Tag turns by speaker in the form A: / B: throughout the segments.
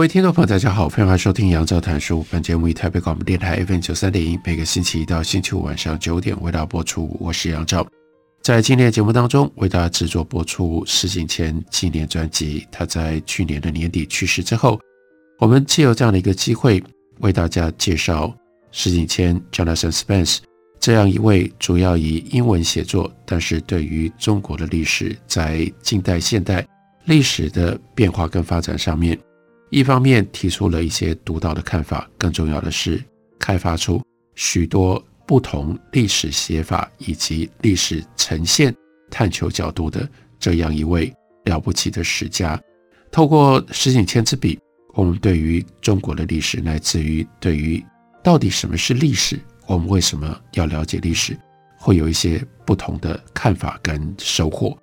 A: 各位听众朋友，大家好，欢迎收听杨照谈书。本节目以台北广播电台 FM 九三点一，每个星期一到星期五晚上九点为大家播出。我是杨照，在今天的节目当中为大家制作播出石景谦纪念专辑。他在去年的年底去世之后，我们借由这样的一个机会，为大家介绍石景谦 Jonathan Spence 这样一位主要以英文写作，但是对于中国的历史在近代现代历史的变化跟发展上面。一方面提出了一些独到的看法，更重要的是开发出许多不同历史写法以及历史呈现探求角度的这样一位了不起的史家。透过石景谦之笔，我们对于中国的历史，乃至于对于到底什么是历史，我们为什么要了解历史，会有一些不同的看法跟收获。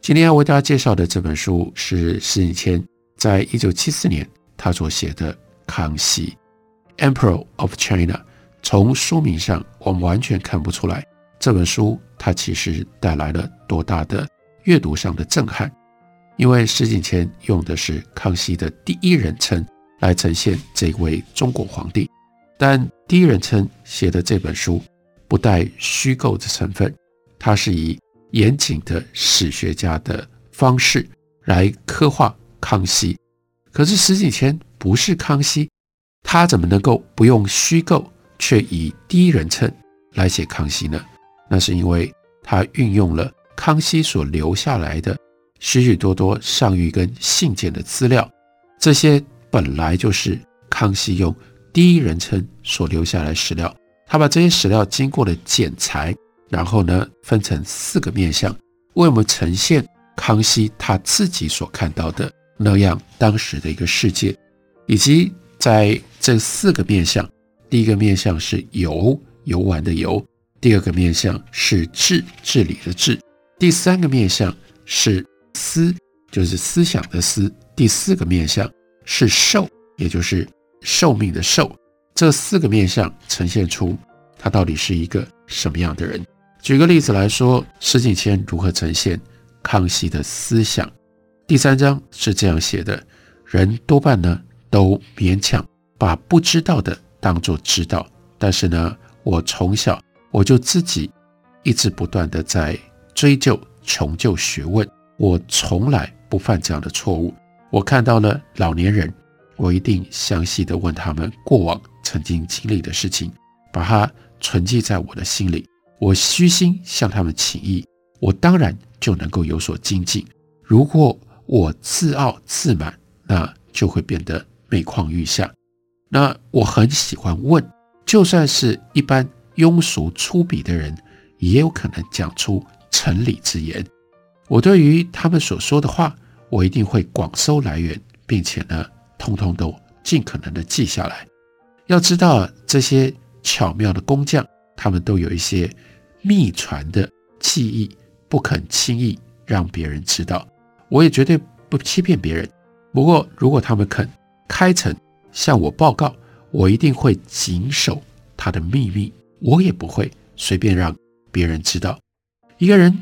A: 今天要为大家介绍的这本书是石景谦。在一九七四年，他所写的《康熙》（Emperor of China），从书名上我们完全看不出来这本书它其实带来了多大的阅读上的震撼，因为施景谦用的是康熙的第一人称来呈现这位中国皇帝，但第一人称写的这本书不带虚构的成分，它是以严谨的史学家的方式来刻画。康熙，可是施景谦不是康熙，他怎么能够不用虚构，却以第一人称来写康熙呢？那是因为他运用了康熙所留下来的许许多多上谕跟信件的资料，这些本来就是康熙用第一人称所留下来史料，他把这些史料经过了剪裁，然后呢，分成四个面向，为我们呈现康熙他自己所看到的。那样当时的一个世界，以及在这四个面相，第一个面相是游游玩的游，第二个面相是治治理的治，第三个面相是思，就是思想的思，第四个面相是寿，也就是寿命的寿。这四个面相呈现出他到底是一个什么样的人。举个例子来说，施景谦如何呈现康熙的思想？第三章是这样写的：人多半呢都勉强把不知道的当作知道，但是呢，我从小我就自己一直不断地在追究、穷究学问，我从来不犯这样的错误。我看到了老年人，我一定详细地问他们过往曾经经历的事情，把它存记在我的心里。我虚心向他们请益，我当然就能够有所精进。如果我自傲自满，那就会变得每况愈下。那我很喜欢问，就算是一般庸俗粗鄙的人，也有可能讲出成理之言。我对于他们所说的话，我一定会广收来源，并且呢，通通都尽可能的记下来。要知道，这些巧妙的工匠，他们都有一些秘传的技艺，不肯轻易让别人知道。我也绝对不欺骗别人。不过，如果他们肯开诚向我报告，我一定会谨守他的秘密。我也不会随便让别人知道。一个人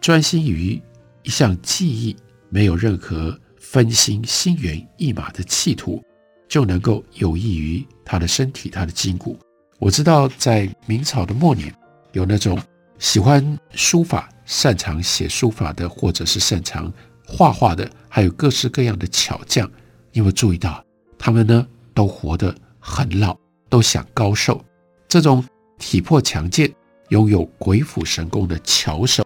A: 专心于一项技艺，没有任何分心、心猿意马的企图，就能够有益于他的身体、他的筋骨。我知道，在明朝的末年，有那种喜欢书法、擅长写书法的，或者是擅长。画画的，还有各式各样的巧匠，你有没有注意到，他们呢都活得很老，都想高寿。这种体魄强健、拥有鬼斧神工的巧手，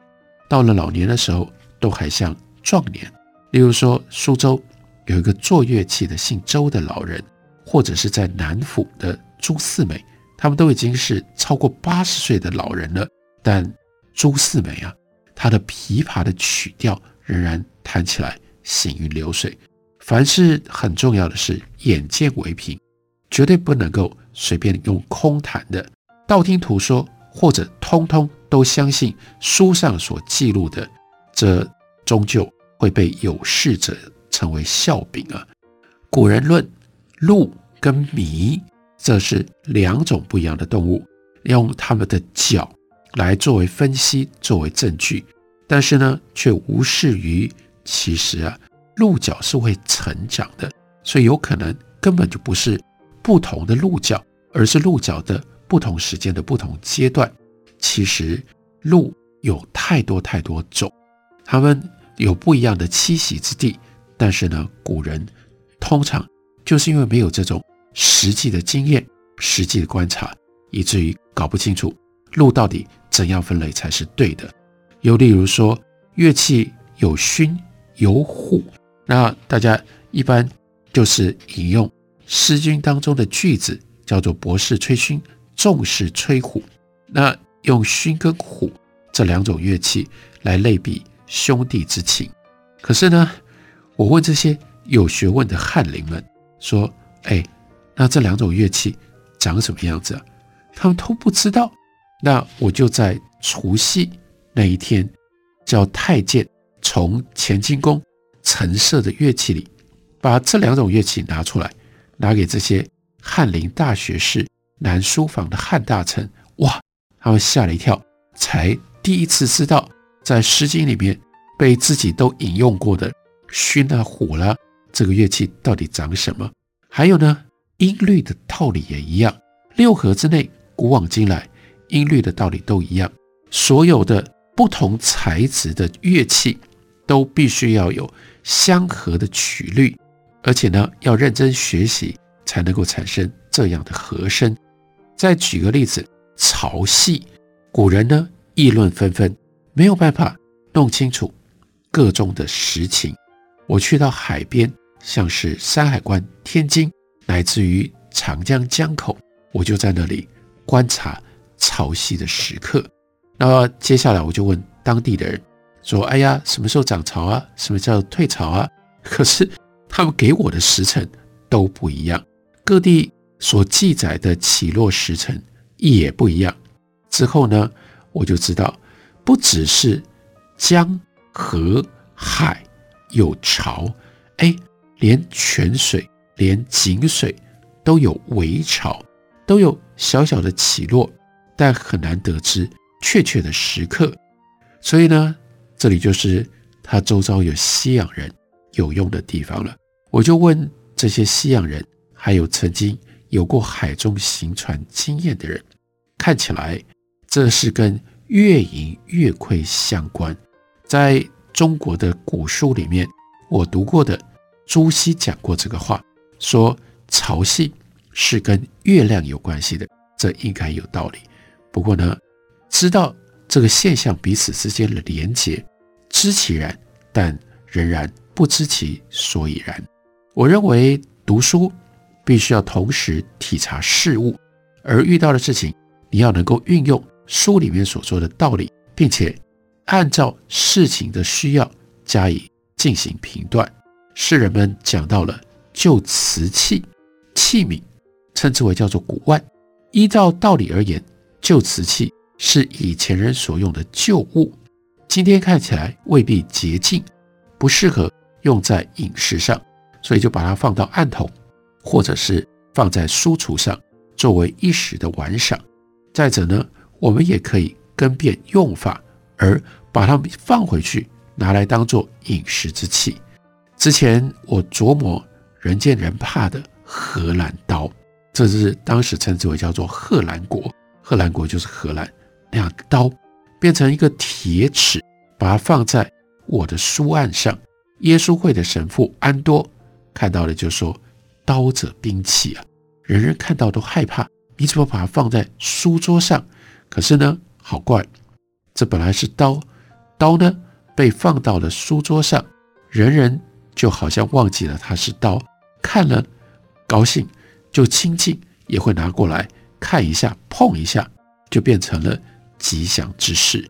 A: 到了老年的时候都还像壮年。例如说，苏州有一个做乐器的姓周的老人，或者是在南府的朱四美，他们都已经是超过八十岁的老人了。但朱四美啊，他的琵琶的曲调。仍然弹起来行云流水。凡事很重要的是眼见为凭，绝对不能够随便用空谈的、道听途说，或者通通都相信书上所记录的，这终究会被有识者称为笑柄啊。古人论鹿跟麋，这是两种不一样的动物，用它们的角来作为分析，作为证据，但是呢，却无视于其实啊，鹿角是会成长的，所以有可能根本就不是不同的鹿角，而是鹿角的不同时间的不同阶段。其实鹿有太多太多种，它们有不一样的栖息之地，但是呢，古人通常就是因为没有这种实际的经验、实际的观察，以至于搞不清楚鹿到底怎样分类才是对的。又例如说，乐器有埙有虎，那大家一般就是引用《诗经》当中的句子，叫做“博士吹埙，众士吹虎”。那用埙跟虎这两种乐器来类比兄弟之情。可是呢，我问这些有学问的翰林们说：“哎，那这两种乐器长什么样子啊？”他们都不知道。那我就在除夕那一天，叫太监从乾清宫陈设的乐器里，把这两种乐器拿出来，拿给这些翰林大学士、南书房的汉大臣。哇，他们吓了一跳，才第一次知道，在《诗经》里面被自己都引用过的埙啊、虎啦、这个乐器到底长什么？还有呢，音律的道理也一样，六合之内，古往今来。音律的道理都一样，所有的不同材质的乐器都必须要有相合的曲律，而且呢，要认真学习才能够产生这样的和声。再举个例子，潮汐，古人呢议论纷纷，没有办法弄清楚个中的实情。我去到海边，像是山海关、天津，乃至于长江江口，我就在那里观察。潮汐的时刻，那接下来我就问当地的人说：“哎呀，什么时候涨潮啊？什么叫退潮啊？”可是他们给我的时辰都不一样，各地所记载的起落时辰也不一样。之后呢，我就知道，不只是江河海有潮，哎，连泉水、连井水都有微潮，都有小小的起落。但很难得知确切的时刻，所以呢，这里就是他周遭有西洋人有用的地方了。我就问这些西洋人，还有曾经有过海中行船经验的人，看起来这是跟月盈月亏相关。在中国的古书里面，我读过的朱熹讲过这个话，说潮汐是跟月亮有关系的，这应该有道理。不过呢，知道这个现象彼此之间的连结，知其然，但仍然不知其所以然。我认为读书必须要同时体察事物，而遇到的事情，你要能够运用书里面所说的道理，并且按照事情的需要加以进行评断。诗人们讲到了旧瓷器器皿，称之为叫做古玩，依照道理而言。旧瓷器是以前人所用的旧物，今天看起来未必洁净，不适合用在饮食上，所以就把它放到案头，或者是放在书橱上，作为一时的玩赏。再者呢，我们也可以更变用法，而把它们放回去，拿来当做饮食之器。之前我琢磨人见人怕的荷兰刀，这是当时称之为叫做荷兰国。荷兰国就是荷兰，那样刀变成一个铁尺，把它放在我的书案上。耶稣会的神父安多看到了就说：“刀者兵器啊，人人看到都害怕。你怎么把它放在书桌上？可是呢，好怪，这本来是刀，刀呢被放到了书桌上，人人就好像忘记了它是刀，看了高兴就亲近，也会拿过来。”看一下，碰一下，就变成了吉祥之事。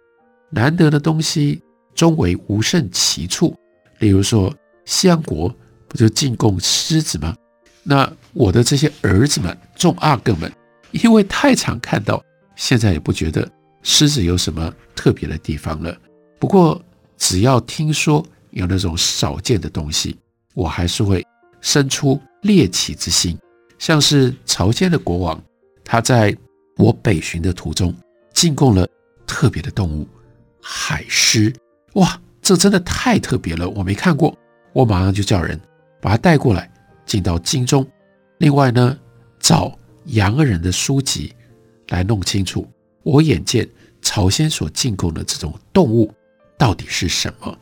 A: 难得的东西终为无胜其处。例如说，西洋国不就进贡狮子吗？那我的这些儿子们、众阿哥们，因为太常看到，现在也不觉得狮子有什么特别的地方了。不过，只要听说有那种少见的东西，我还是会生出猎奇之心。像是朝鲜的国王，他在我北巡的途中进贡了特别的动物——海狮。哇，这真的太特别了，我没看过。我马上就叫人把它带过来，进到京中。另外呢，找洋人的书籍来弄清楚，我眼见朝鲜所进贡的这种动物到底是什么。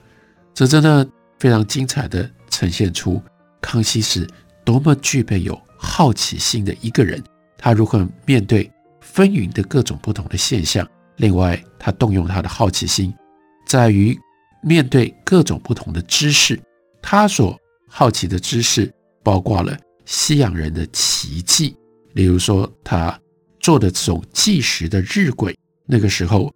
A: 这真的非常精彩地呈现出康熙是多么具备有好奇心的一个人。他如何面对纷纭的各种不同的现象？另外，他动用他的好奇心，在于面对各种不同的知识。他所好奇的知识包括了西洋人的奇迹，例如说他做的这种计时的日晷，那个时候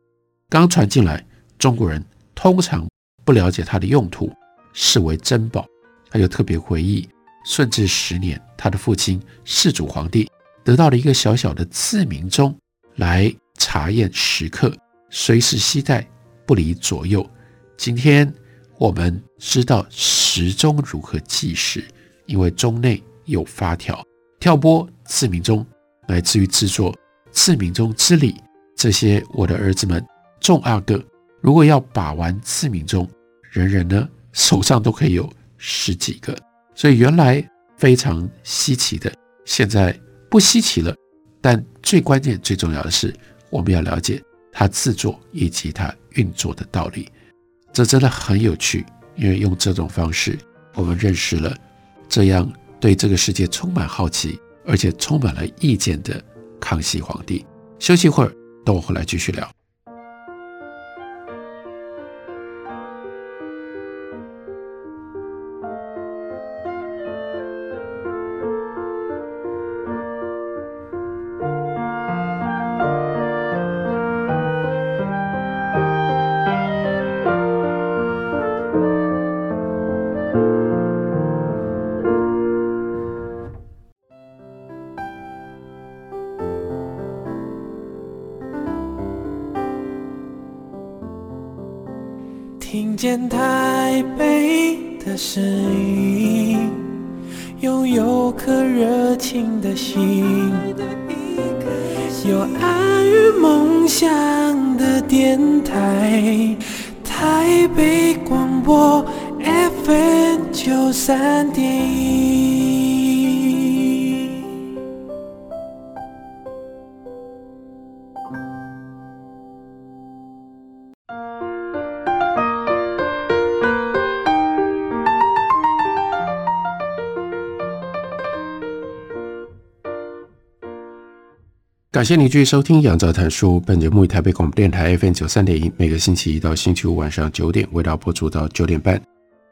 A: 刚传进来，中国人通常不了解它的用途，视为珍宝。他就特别回忆顺治十年，他的父亲世祖皇帝得到了一个小小的自鸣钟来查验时刻，随时携带，不离左右。今天。我们知道时钟如何计时，因为钟内有发条，跳拨自鸣钟，来自于制作自鸣钟之礼。这些我的儿子们，众阿哥，如果要把玩自鸣钟，人人呢手上都可以有十几个，所以原来非常稀奇的，现在不稀奇了。但最关键、最重要的是，我们要了解它制作以及它运作的道理。这真的很有趣，因为用这种方式，我们认识了这样对这个世界充满好奇，而且充满了意见的康熙皇帝。休息一会儿，等我回来继续聊。
B: 台，台北广播 FM 九三点一。
A: 感谢您继续收听《杨照谈书》。本节目以台北广播电台 FM 九三点一，每个星期一到星期五晚上九点为大家播出到九点半。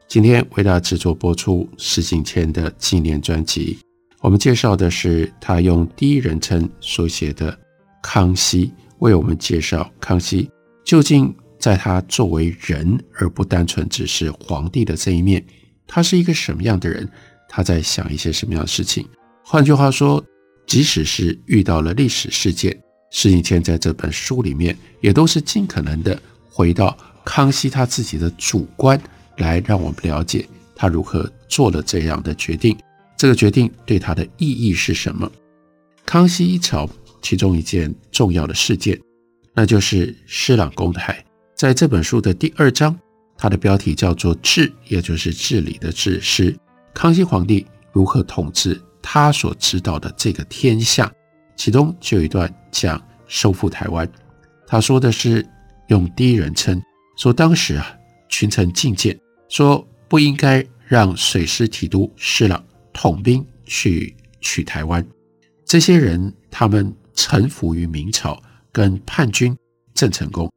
A: 今天为大家制作播出石景谦的纪念专辑。我们介绍的是他用第一人称所写的康熙，为我们介绍康熙究竟在他作为人而不单纯只是皇帝的这一面，他是一个什么样的人？他在想一些什么样的事情？换句话说。即使是遇到了历史事件，施景谦在这本书里面也都是尽可能的回到康熙他自己的主观，来让我们了解他如何做了这样的决定，这个决定对他的意义是什么。康熙一朝其中一件重要的事件，那就是施琅攻台。在这本书的第二章，它的标题叫做“治”，也就是治理的“治”，是康熙皇帝如何统治。他所知道的这个天下，其中就有一段讲收复台湾。他说的是用第一人称，说当时啊，群臣进谏，说不应该让水师提督施琅统兵去取台湾。这些人他们臣服于明朝跟叛军郑成功。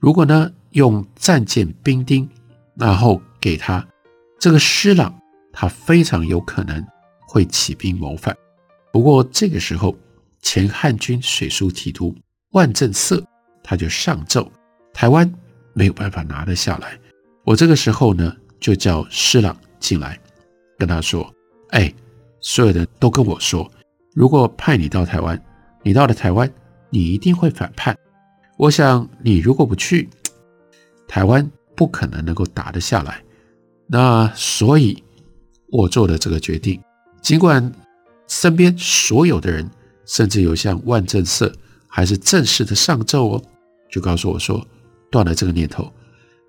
A: 如果呢用战舰兵丁，然后给他这个施琅，他非常有可能。会起兵谋反，不过这个时候，前汉军水书提督万正色他就上奏，台湾没有办法拿得下来，我这个时候呢，就叫施琅进来，跟他说：“哎，所有人都跟我说，如果派你到台湾，你到了台湾，你一定会反叛。我想你如果不去，台湾不可能能够打得下来。那所以，我做的这个决定。尽管身边所有的人，甚至有像万正社还是正式的上奏哦，就告诉我说，断了这个念头。”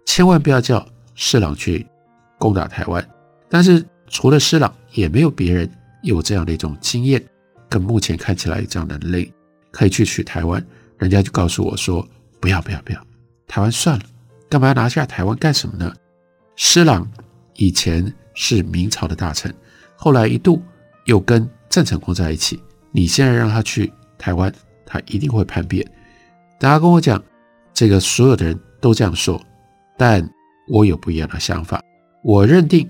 A: 千万不要叫施琅去攻打台湾，但是除了施琅，也没有别人有这样的一种经验，跟目前看起来这样的能力可以去取台湾。人家就告诉我说：“不要不要不要，台湾算了，干嘛要拿下台湾干什么呢？”施琅以前是明朝的大臣，后来一度又跟郑成功在一起。你现在让他去台湾，他一定会叛变。大家跟我讲，这个所有的人都这样说。但我有不一样的想法，我认定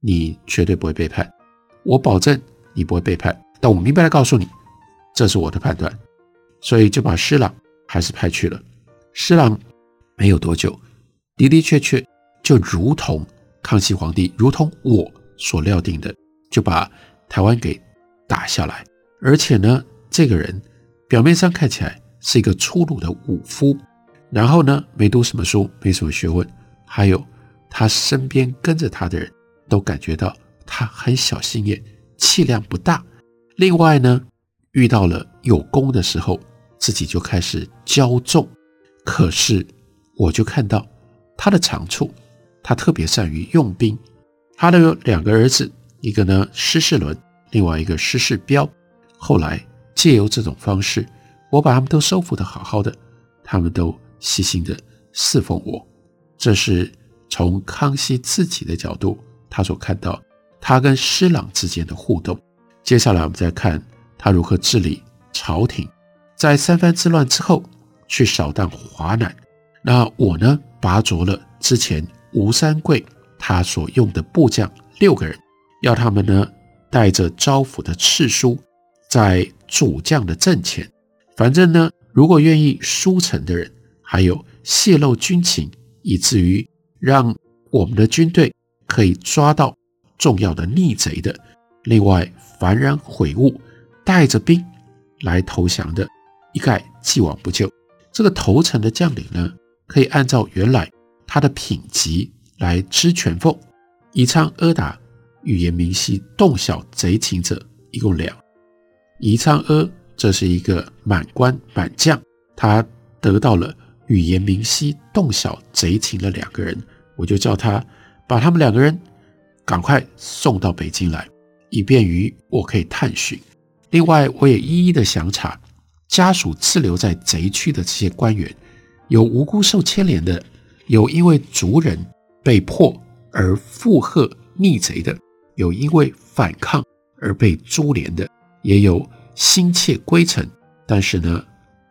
A: 你绝对不会背叛，我保证你不会背叛。但我明白的告诉你，这是我的判断，所以就把施琅还是派去了。施琅没有多久，的的确确就如同康熙皇帝，如同我所料定的，就把台湾给打下来。而且呢，这个人表面上看起来是一个粗鲁的武夫。然后呢，没读什么书，没什么学问，还有他身边跟着他的人都感觉到他很小心眼，气量不大。另外呢，遇到了有功的时候，自己就开始骄纵。可是我就看到他的长处，他特别善于用兵。他的两个儿子，一个呢施世纶，另外一个施世标。后来借由这种方式，我把他们都收服的好好的，他们都。细心的侍奉我，这是从康熙自己的角度，他所看到他跟施琅之间的互动。接下来我们再看他如何治理朝廷，在三藩之乱之后去扫荡华南。那我呢，拔擢了之前吴三桂他所用的部将六个人，要他们呢带着招抚的敕书，在主将的阵前，反正呢，如果愿意书城的人。还有泄露军情，以至于让我们的军队可以抓到重要的逆贼的。另外，幡然悔悟，带着兵来投降的，一概既往不咎。这个投诚的将领呢，可以按照原来他的品级来知权俸。宜昌阿达语言明晰洞晓贼情者，一共两。宜昌阿这是一个满官满将，他得到了。语言明晰洞晓贼情的两个人，我就叫他把他们两个人赶快送到北京来，以便于我可以探寻。另外，我也一一的详查家属滞留在贼区的这些官员，有无辜受牵连的，有因为族人被迫而附和逆贼的，有因为反抗而被株连的，也有心切归程，但是呢，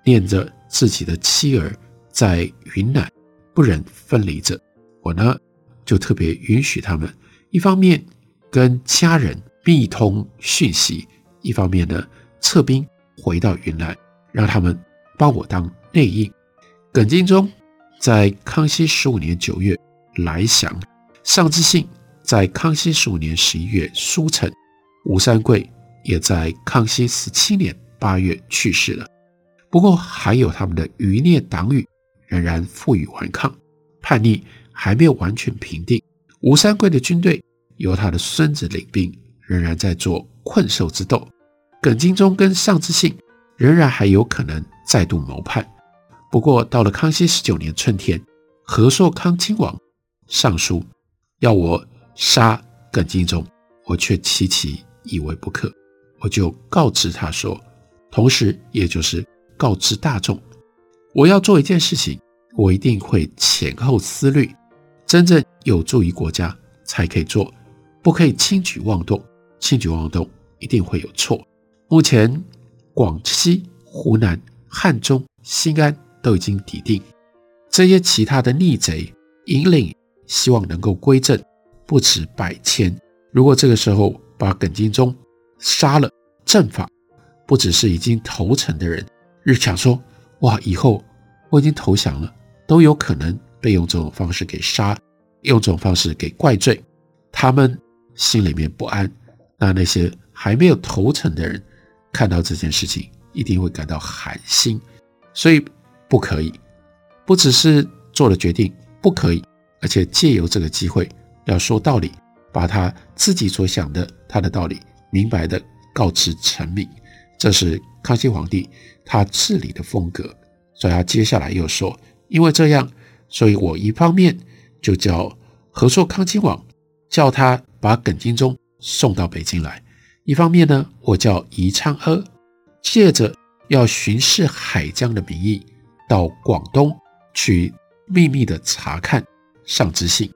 A: 念着自己的妻儿。在云南不忍分离着，我呢就特别允许他们，一方面跟家人密通讯息，一方面呢撤兵回到云南，让他们帮我当内应。耿精忠在康熙十五年九月来降，上之信在康熙十五年十一月书成，吴三桂也在康熙十七年八月去世了。不过还有他们的余孽党羽。仍然负隅顽抗，叛逆还没有完全平定。吴三桂的军队由他的孙子领兵，仍然在做困兽之斗。耿精忠跟尚之信仍然还有可能再度谋叛。不过到了康熙十九年春天，和硕康亲王上书要我杀耿精忠，我却期期以为不可。我就告知他说，同时也就是告知大众。我要做一件事情，我一定会前后思虑，真正有助于国家才可以做，不可以轻举妄动。轻举妄动一定会有错。目前广西、湖南、汉中、新安都已经抵定，这些其他的逆贼引领，希望能够归正，不止百千。如果这个时候把耿精忠杀了，正法不只是已经投诚的人，日强说。哇！以后我已经投降了，都有可能被用这种方式给杀。用这种方式给怪罪，他们心里面不安。那那些还没有投诚的人，看到这件事情一定会感到寒心。所以不可以，不只是做了决定不可以，而且借由这个机会要说道理，把他自己所想的他的道理明白的告知臣民。这是康熙皇帝他治理的风格。所以他接下来又说，因为这样，所以我一方面就叫和硕康亲王，叫他把耿精忠送到北京来；一方面呢，我叫宜昌阿，借着要巡视海疆的名义，到广东去秘密的查看上知信。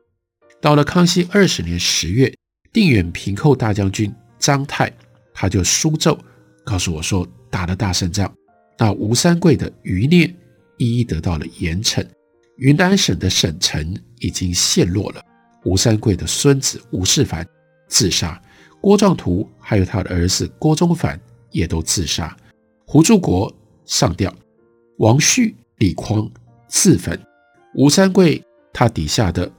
A: 到了康熙二十年十月，定远平寇大将军张泰他就书奏告诉我说，打了大胜仗。那吴三桂的余孽一一得到了严惩，云南省的省城已经陷落了。吴三桂的孙子吴世蕃自杀，郭壮图还有他的儿子郭宗凡也都自杀，胡柱国上吊，王旭、李匡自焚。吴三桂他底下的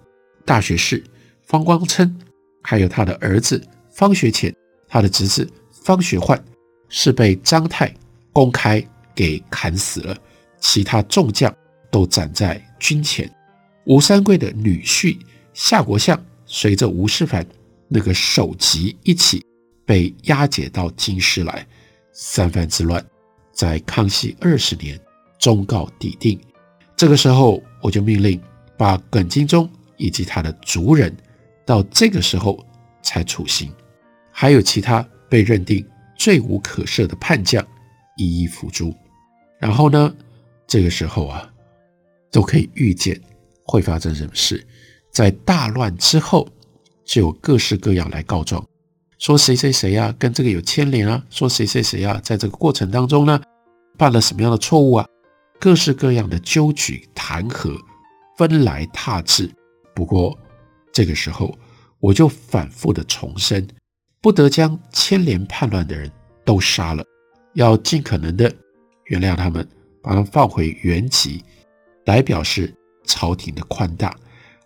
A: 大学士方光琛，还有他的儿子方学潜，他的侄子方学焕是被张泰公开。给砍死了，其他众将都斩在军前。吴三桂的女婿夏国相随着吴世蕃那个首级一起被押解到京师来。三藩之乱在康熙二十年终告底定。这个时候，我就命令把耿精忠以及他的族人到这个时候才处刑，还有其他被认定罪无可赦的叛将一一伏诛。然后呢，这个时候啊，都可以预见会发生什么事。在大乱之后，就有各式各样来告状，说谁谁谁啊，跟这个有牵连啊，说谁谁谁啊，在这个过程当中呢，犯了什么样的错误啊，各式各样的纠举弹劾，纷来沓至。不过这个时候，我就反复的重申，不得将牵连叛乱的人都杀了，要尽可能的。原谅他们，把他们放回原籍，来表示朝廷的宽大。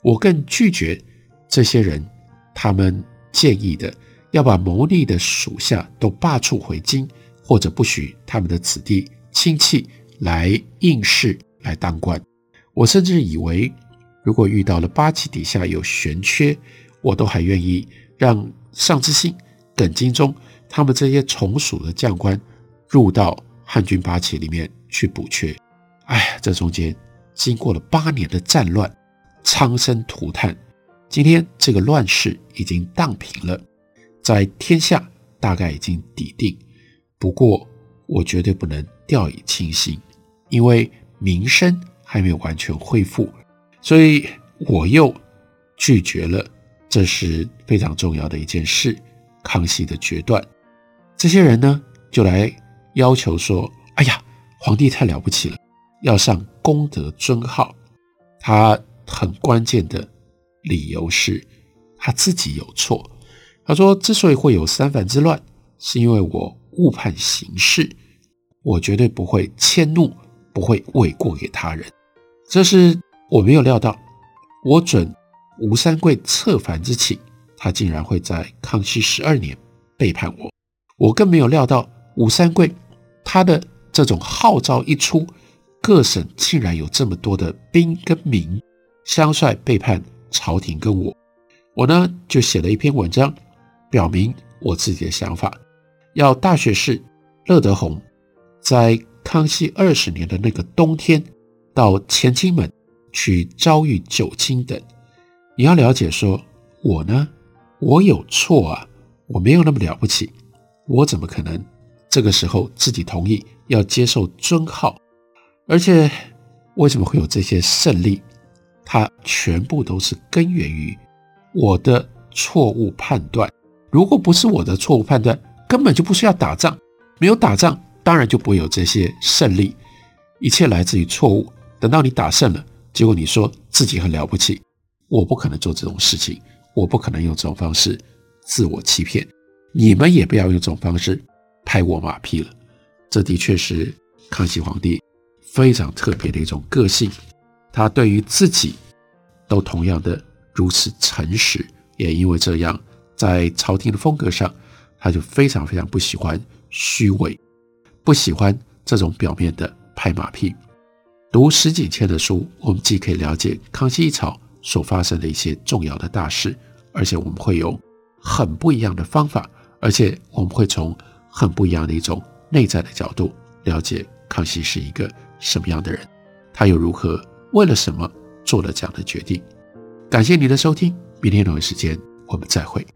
A: 我更拒绝这些人，他们建议的要把谋逆的属下都罢黜回京，或者不许他们的子弟亲戚来应试来当官。我甚至以为，如果遇到了八旗底下有悬缺，我都还愿意让上之信、耿精忠他们这些从属的将官入到。汉军八旗里面去补缺，哎，这中间经过了八年的战乱，苍生涂炭，今天这个乱世已经荡平了，在天下大概已经底定。不过我绝对不能掉以轻心，因为民生还没有完全恢复，所以我又拒绝了，这是非常重要的一件事。康熙的决断，这些人呢就来。要求说：“哎呀，皇帝太了不起了，要上功德尊号。他很关键的理由是，他自己有错。他说，之所以会有三藩之乱，是因为我误判形势，我绝对不会迁怒，不会诿过给他人。这是我没有料到，我准吴三桂策反之起，他竟然会在康熙十二年背叛我。我更没有料到吴三桂。”他的这种号召一出，各省竟然有这么多的兵跟民相率背叛朝廷跟我，我呢就写了一篇文章，表明我自己的想法，要大学士乐德洪在康熙二十年的那个冬天到乾清门去遭遇九卿等，你要了解说，我呢我有错啊，我没有那么了不起，我怎么可能？这个时候自己同意要接受尊号，而且为什么会有这些胜利？它全部都是根源于我的错误判断。如果不是我的错误判断，根本就不需要打仗。没有打仗，当然就不会有这些胜利。一切来自于错误。等到你打胜了，结果你说自己很了不起，我不可能做这种事情，我不可能用这种方式自我欺骗。你们也不要用这种方式。拍我马屁了，这的确是康熙皇帝非常特别的一种个性。他对于自己都同样的如此诚实，也因为这样，在朝廷的风格上，他就非常非常不喜欢虚伪，不喜欢这种表面的拍马屁。读石景谦的书，我们既可以了解康熙一朝所发生的一些重要的大事，而且我们会有很不一样的方法，而且我们会从很不一样的一种内在的角度了解康熙是一个什么样的人，他又如何为了什么做了这样的决定。感谢您的收听，明天同一时间我们再会。